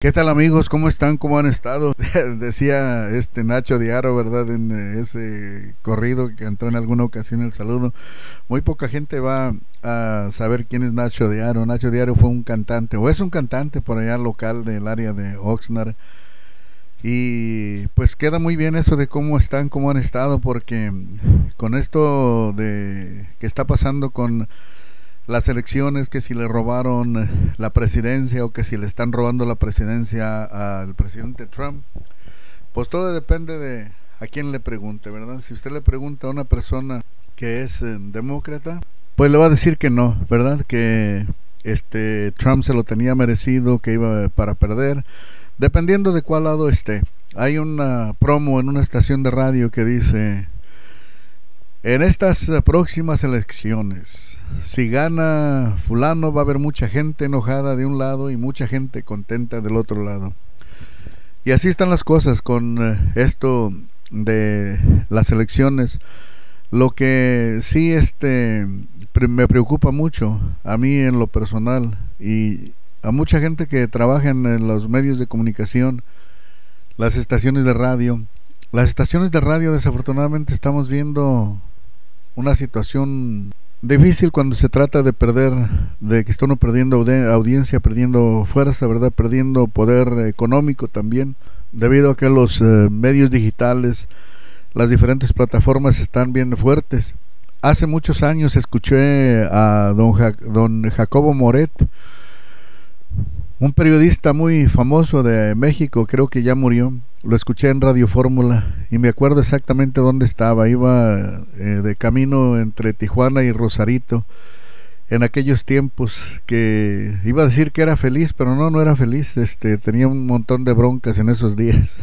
¿Qué tal amigos? ¿Cómo están? ¿Cómo han estado? Decía este Nacho Diaro, ¿verdad? En eh, ese corrido que cantó en alguna ocasión el saludo. Muy poca gente va a saber quién es Nacho Diaro. Nacho Diaro fue un cantante, o es un cantante por allá local del área de Oxnard. Y pues queda muy bien eso de cómo están, cómo han estado, porque con esto de que está pasando con las elecciones, que si le robaron la presidencia o que si le están robando la presidencia al presidente Trump, pues todo depende de a quién le pregunte, ¿verdad? Si usted le pregunta a una persona que es eh, demócrata, pues le va a decir que no, ¿verdad? Que este Trump se lo tenía merecido, que iba para perder, dependiendo de cuál lado esté. Hay una promo en una estación de radio que dice en estas próximas elecciones si gana fulano va a haber mucha gente enojada de un lado y mucha gente contenta del otro lado. Y así están las cosas con eh, esto de las elecciones. Lo que sí este me preocupa mucho a mí en lo personal y a mucha gente que trabaja en los medios de comunicación, las estaciones de radio. Las estaciones de radio desafortunadamente estamos viendo una situación difícil cuando se trata de perder, de que uno perdiendo audiencia, perdiendo fuerza, ¿verdad? Perdiendo poder económico también, debido a que los eh, medios digitales, las diferentes plataformas están bien fuertes. Hace muchos años escuché a don, don Jacobo Moret, un periodista muy famoso de México, creo que ya murió, lo escuché en Radio Fórmula y me acuerdo exactamente dónde estaba. Iba eh, de camino entre Tijuana y Rosarito en aquellos tiempos que iba a decir que era feliz, pero no, no era feliz. Este, tenía un montón de broncas en esos días.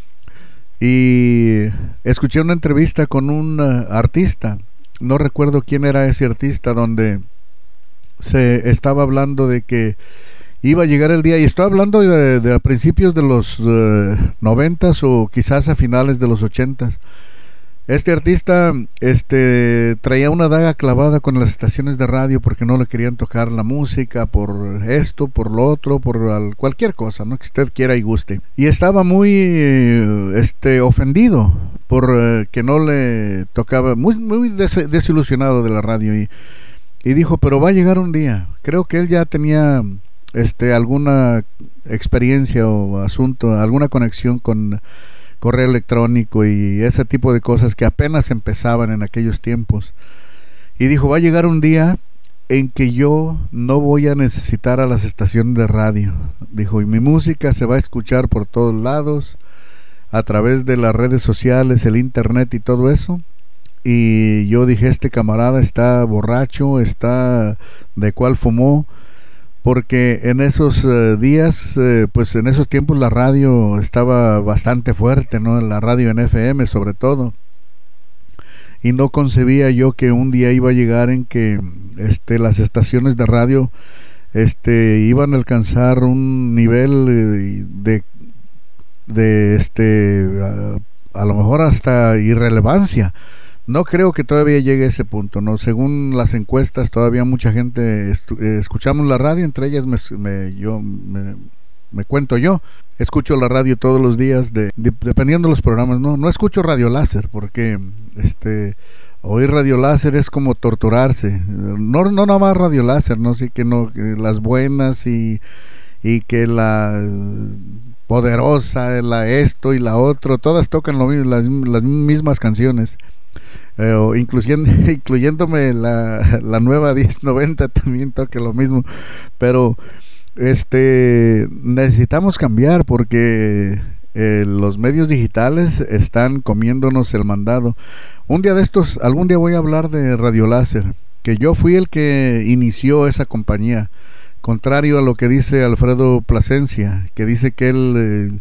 y escuché una entrevista con un uh, artista, no recuerdo quién era ese artista, donde se estaba hablando de que iba a llegar el día, y estoy hablando de, a principios de los eh, noventas o quizás a finales de los ochentas. Este artista este, traía una daga clavada con las estaciones de radio porque no le querían tocar la música por esto, por lo otro, por cualquier cosa, ¿no? que usted quiera y guste. Y estaba muy este, ofendido por eh, que no le tocaba, muy, muy desilusionado de la radio y, y dijo, pero va a llegar un día. Creo que él ya tenía este alguna experiencia o asunto, alguna conexión con correo electrónico y ese tipo de cosas que apenas empezaban en aquellos tiempos. Y dijo, va a llegar un día en que yo no voy a necesitar a las estaciones de radio. Dijo, y mi música se va a escuchar por todos lados, a través de las redes sociales, el internet y todo eso. Y yo dije, este camarada está borracho, está de cuál fumó, porque en esos eh, días, eh, pues en esos tiempos la radio estaba bastante fuerte, ¿no? La radio en FM sobre todo. Y no concebía yo que un día iba a llegar en que este, las estaciones de radio este, iban a alcanzar un nivel eh, de, de este, a lo mejor hasta irrelevancia no creo que todavía llegue a ese punto, ¿no? Según las encuestas, todavía mucha gente eh, escuchamos la radio, entre ellas me, yo me, cuento yo. Escucho la radio todos los días, de, dependiendo de los programas, ¿no? No escucho radio láser, porque este oír radio láser es como torturarse. No, no nada más radio láser, ¿no? Sí que no, las buenas y, y que la poderosa, la esto y la otro, todas tocan lo mismo, las mismas canciones eh, incluyendo, incluyéndome la, la nueva 1090 también toque lo mismo, pero este necesitamos cambiar porque eh, los medios digitales están comiéndonos el mandado. Un día de estos, algún día voy a hablar de Radio Láser, que yo fui el que inició esa compañía, contrario a lo que dice Alfredo Plasencia, que dice que él eh,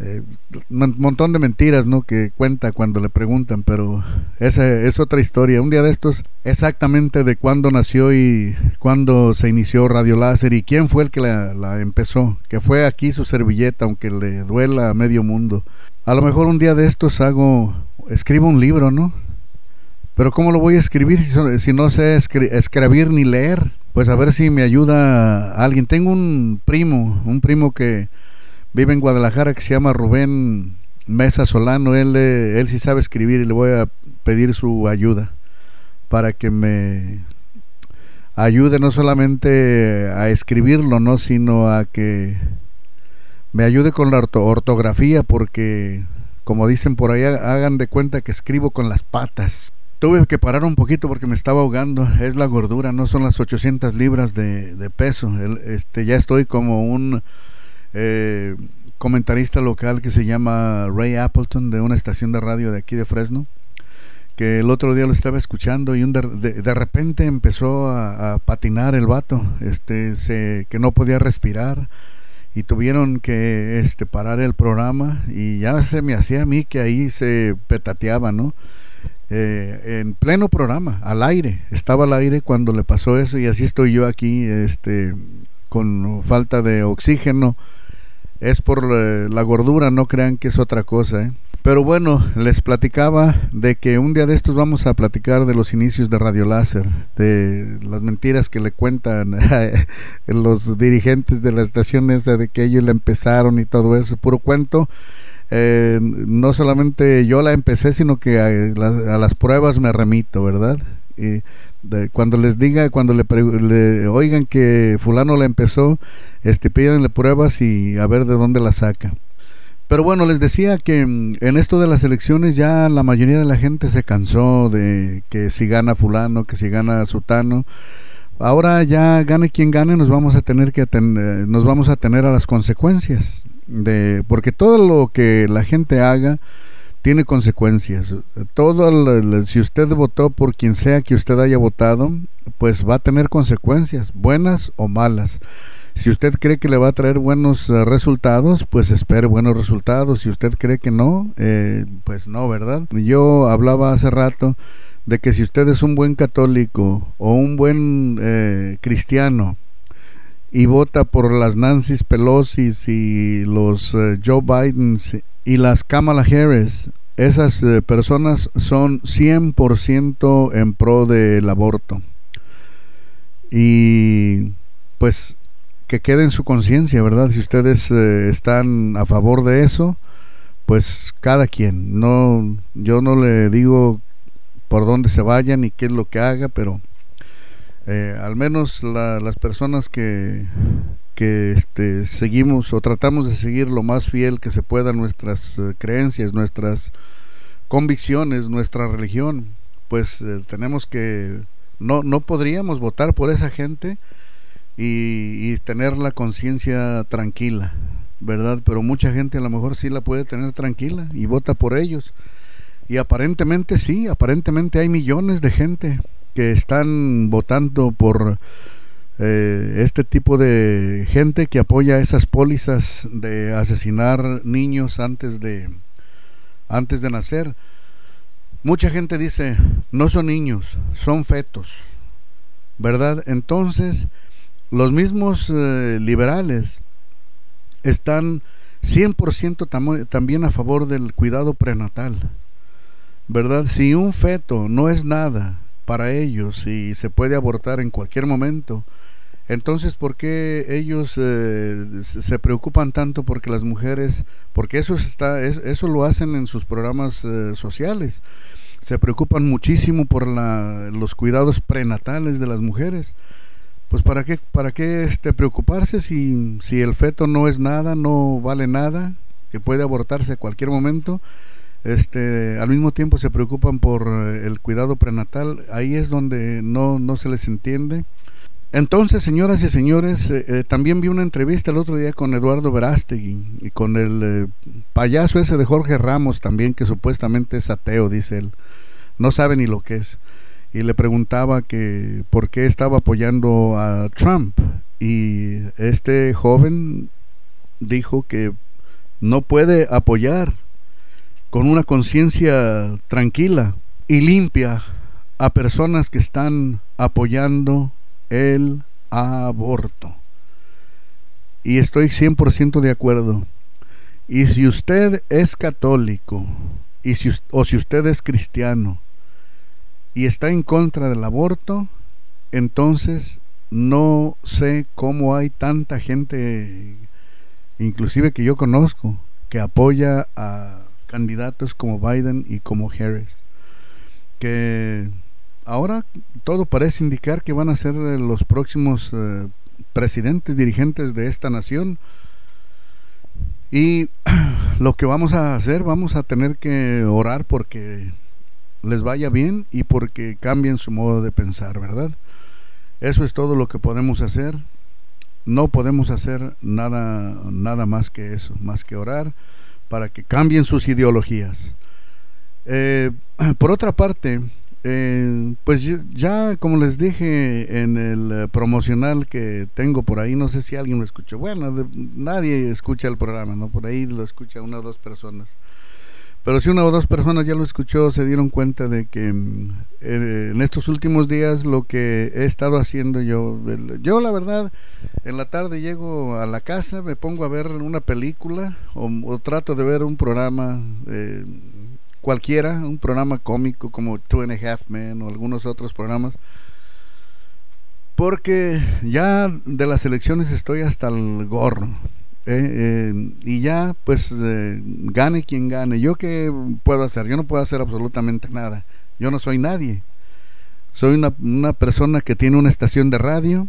eh, un montón de mentiras no que cuenta cuando le preguntan pero esa es otra historia. Un día de estos exactamente de cuándo nació y cuándo se inició Radio Láser y quién fue el que la, empezó que fue aquí su servilleta aunque le duela a medio mundo. A lo mejor un día de estos hago escribo un libro no pero cómo lo voy a escribir si no sé escribir ni leer pues a ver si me ayuda alguien. Tengo un primo, un primo que vive en Guadalajara que se llama Rubén Mesa Solano. Él, él sí sabe escribir y le voy a pedir su ayuda para que me ayude no solamente a escribirlo, no, sino a que me ayude con la ortografía, porque como dicen por ahí, hagan de cuenta que escribo con las patas. Tuve que parar un poquito porque me estaba ahogando. Es la gordura, no son las 800 libras de, peso. este, ya estoy como un eh, comentarista local que se llama Ray Appleton de una estación de radio de aquí de Fresno. Que el otro día lo estaba escuchando y un de, repente empezó a, patinar el vato, este, se, que no podía respirar y tuvieron que este, parar el programa y ya se me hacía a mí que ahí se petateaba, ¿no? Eh, en pleno programa, al aire, estaba al aire cuando le pasó eso y así estoy yo aquí, este, con falta de oxígeno. Es por la gordura, no crean que es otra cosa, ¿eh? Pero bueno, les platicaba de que un día de estos vamos a platicar de los inicios de Radio Láser, de las mentiras que le cuentan los dirigentes de la estación esa de que ellos la empezaron y todo eso, puro cuento. Eh, no solamente yo la empecé, sino que a, las pruebas me remito, ¿verdad? Cuando les diga, cuando le, oigan que fulano la empezó, este, pídanle pruebas y a ver de dónde la saca. Pero bueno, les decía que mm, en esto de las elecciones ya la mayoría de la gente se cansó de que si gana fulano, que si gana sutano. Ahora ya gane quien gane, nos vamos a tener que nos vamos a tener a las consecuencias de porque todo lo que la gente haga tiene consecuencias. Todo si usted votó por quien sea que usted haya votado, pues va a tener consecuencias, buenas o malas. Si usted cree que le va a traer buenos eh, resultados, pues espere buenos resultados. Si usted cree que no, eh, pues no, ¿verdad? Yo hablaba hace rato de que si usted es un buen católico o un buen eh, cristiano y vota por las Nancy Pelosi y los Joe Biden y las Kamala Harris, esas personas son 100% en pro del aborto. Y pues que quede en su conciencia, ¿verdad? Si ustedes eh, están a favor de eso, pues cada quien. No, yo no le digo por dónde se vayan y qué es lo que haga, pero eh, al menos las personas que, que este, seguimos o tratamos de seguir lo más fiel que se pueda nuestras eh, creencias, nuestras convicciones, nuestra religión, pues tenemos que no no podríamos votar por esa gente y, tener la conciencia tranquila, ¿verdad? Pero mucha gente a lo mejor sí la puede tener tranquila y vota por ellos. Y aparentemente sí, aparentemente hay millones de gente que están votando por eh, este tipo de gente que apoya esas pólizas de asesinar niños antes de antes de nacer. Mucha gente dice, no son niños, son fetos, ¿verdad? Entonces, los mismos eh, liberales están 100% también a favor del cuidado prenatal. ¿Verdad? Si un feto no es nada para ellos y se puede abortar en cualquier momento, entonces ¿por qué ellos eh, se preocupan tanto porque las mujeres, porque eso está eso lo hacen en sus programas eh, sociales. Se preocupan muchísimo por la, los cuidados prenatales de las mujeres. Pues para qué para qué este preocuparse si si el feto no es nada no vale nada que puede abortarse a cualquier momento este al mismo tiempo se preocupan por eh, el cuidado prenatal. Ahí es donde no no se les entiende entonces señoras y señores eh, eh, también vi una entrevista el otro día con Eduardo Verástegui y con el payaso ese de Jorge Ramos también que supuestamente es ateo dice él. No sabe ni lo que es. Y le preguntaba que por qué estaba apoyando a Trump. Y este joven dijo que no puede apoyar con una conciencia tranquila y limpia a personas que están apoyando el aborto. Y estoy 100% de acuerdo. Y si usted es católico y si, o si usted es cristiano y está en contra del aborto, entonces no sé cómo hay tanta gente, inclusive que yo conozco, que apoya a candidatos como Biden y como Harris. Que ahora todo parece indicar que van a ser los próximos eh, presidentes, dirigentes de esta nación. Y lo que vamos a hacer, vamos a tener que orar porque les vaya bien y porque cambien su modo de pensar, ¿verdad? Eso es todo lo que podemos hacer. No podemos hacer nada, nada más que eso, más que orar para que cambien sus ideologías. Eh, por otra parte, eh, pues ya como les dije en el eh, promocional que tengo por ahí, no sé si alguien lo escuchó. Bueno, nadie escucha el programa, ¿no? Por ahí lo escucha una o dos personas. Pero si una o dos personas ya lo escuchó, se dieron cuenta de que mm, eh, en estos últimos días lo que he estado haciendo yo, yo la verdad, en la tarde llego a la casa, me pongo a ver una película o, trato de ver un programa eh, cualquiera, un programa cómico como Two and a Half Men o algunos otros programas. Porque ya de las elecciones estoy hasta el gorro. Eh, eh, y ya, pues, eh, gane quien gane. ¿Yo qué puedo hacer? Yo no puedo hacer absolutamente nada. Yo no soy nadie. Soy una, una persona que tiene una estación de radio.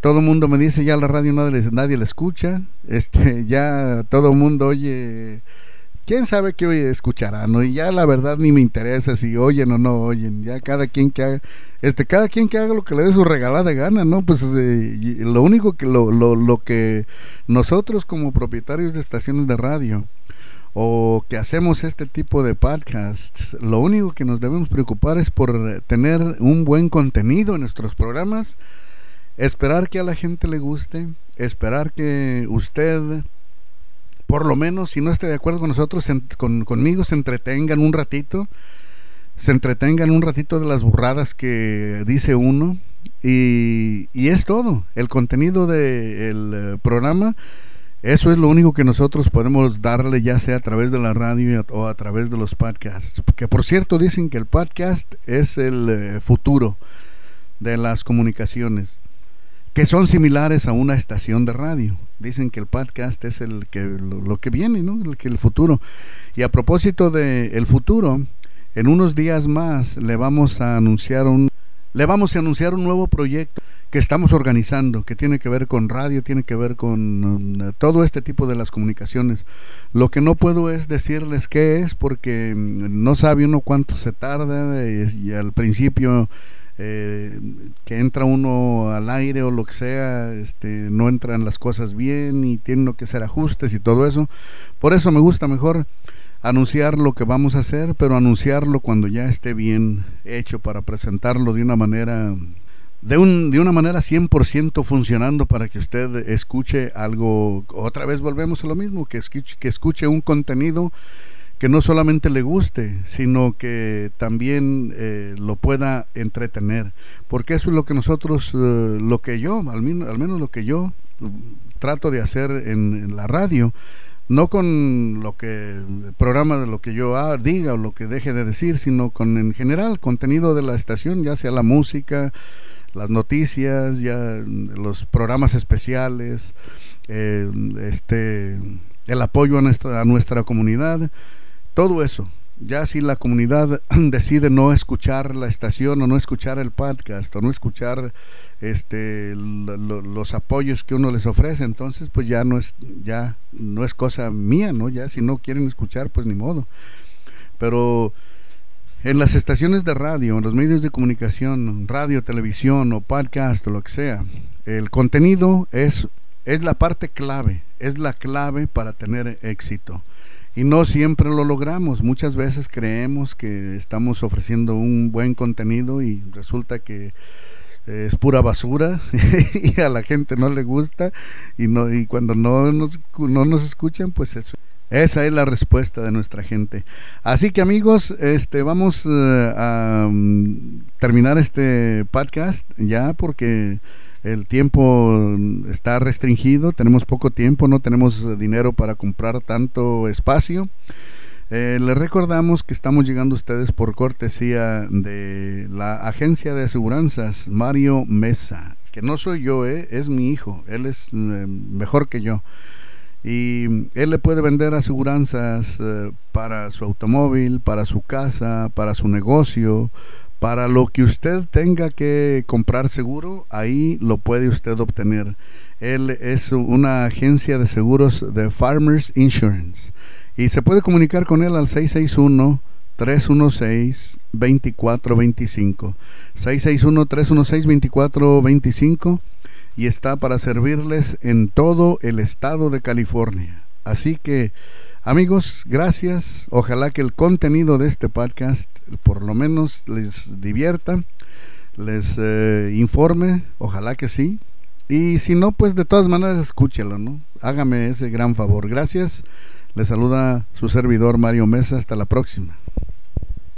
todo el mundo me dice, ya la radio nadie, nadie la escucha. Este, ya todo el mundo oye quién sabe qué escucharán, ¿no? Y ya la verdad ni me interesa si oyen o no oyen, ya cada quien que haga, este, cada quien que haga lo que le dé su regalada gana, ¿no? Pues eh, lo único que, lo, lo, lo que nosotros como propietarios de estaciones de radio, o que hacemos este tipo de podcasts, lo único que nos debemos preocupar es por tener un buen contenido en nuestros programas, esperar que a la gente le guste, esperar que usted por lo menos, si no esté de acuerdo con nosotros, con, conmigo, se entretengan un ratito, se entretengan un ratito de las burradas que dice uno. Y, y es todo. El contenido del eh, programa, eso es lo único que nosotros podemos darle, ya sea a través de la radio o a través de los podcasts. Que por cierto dicen que el podcast es el eh, futuro de las comunicaciones que son similares a una estación de radio. Dicen que el podcast es el que lo, que viene, ¿no? El que el futuro. Y a propósito de el futuro, en unos días más le vamos a anunciar un le vamos a anunciar un nuevo proyecto que estamos organizando, que tiene que ver con radio, tiene que ver con um, todo este tipo de las comunicaciones. Lo que no puedo es decirles qué es porque mm, no sabe uno cuánto se tarda y al principio eh, que entra uno al aire o lo que sea, este, no entran las cosas bien y tienen que hacer ajustes y todo eso. Por eso me gusta mejor anunciar lo que vamos a hacer, pero anunciarlo cuando ya esté bien hecho para presentarlo de una manera de, un, de una manera 100% funcionando para que usted escuche algo, otra vez volvemos a lo mismo, que escuche, que escuche un contenido que no solamente le guste, sino que también eh, lo pueda entretener. Porque eso es lo que nosotros, eh, lo que yo, al, al, menos lo que yo mm, trato de hacer en, la radio, no con lo que el programa de lo que yo diga o lo que deje de decir, sino con en general contenido de la estación, ya sea la música, las noticias, ya los programas especiales, eh, este el apoyo a nuestra, a nuestra comunidad todo eso. Ya si la comunidad decide no escuchar la estación o no escuchar el podcast o no escuchar este los apoyos que uno les ofrece, entonces pues ya no es ya no es cosa mía, ¿no? Ya si no quieren escuchar, pues ni modo. Pero en las estaciones de radio, en los medios de comunicación, radio, televisión o podcast o lo que sea, el contenido es es la parte clave, es la clave para tener éxito. Y no siempre lo logramos. Muchas veces creemos que estamos ofreciendo un buen contenido y resulta que es pura basura y a la gente no le gusta y no y cuando no nos, no nos escuchan pues eso esa es la respuesta de nuestra gente así que amigos este vamos eh, a mm, terminar este podcast ya porque el tiempo está restringido, tenemos poco tiempo, no tenemos dinero para comprar tanto espacio. Eh, les recordamos que estamos llegando a ustedes por cortesía de la agencia de aseguranzas Mario Mesa, que no soy yo, ¿eh? es mi hijo, él es eh, mejor que yo. Y él le puede vender aseguranzas eh, para su automóvil, para su casa, para su negocio, para lo que usted tenga que comprar seguro, ahí lo puede usted obtener. Él es una agencia de seguros de Farmers Insurance y se puede comunicar con él al 661 316 2425 661 316 2425 y está para servirles en todo el estado de California. Así que Amigos, gracias. Ojalá que el contenido de este podcast por lo menos les divierta, les eh, informe, ojalá que sí. Y si no, pues de todas maneras escúchelo, ¿no? Hágame ese gran favor. Gracias. Les saluda su servidor Mario Mesa. Hasta la próxima.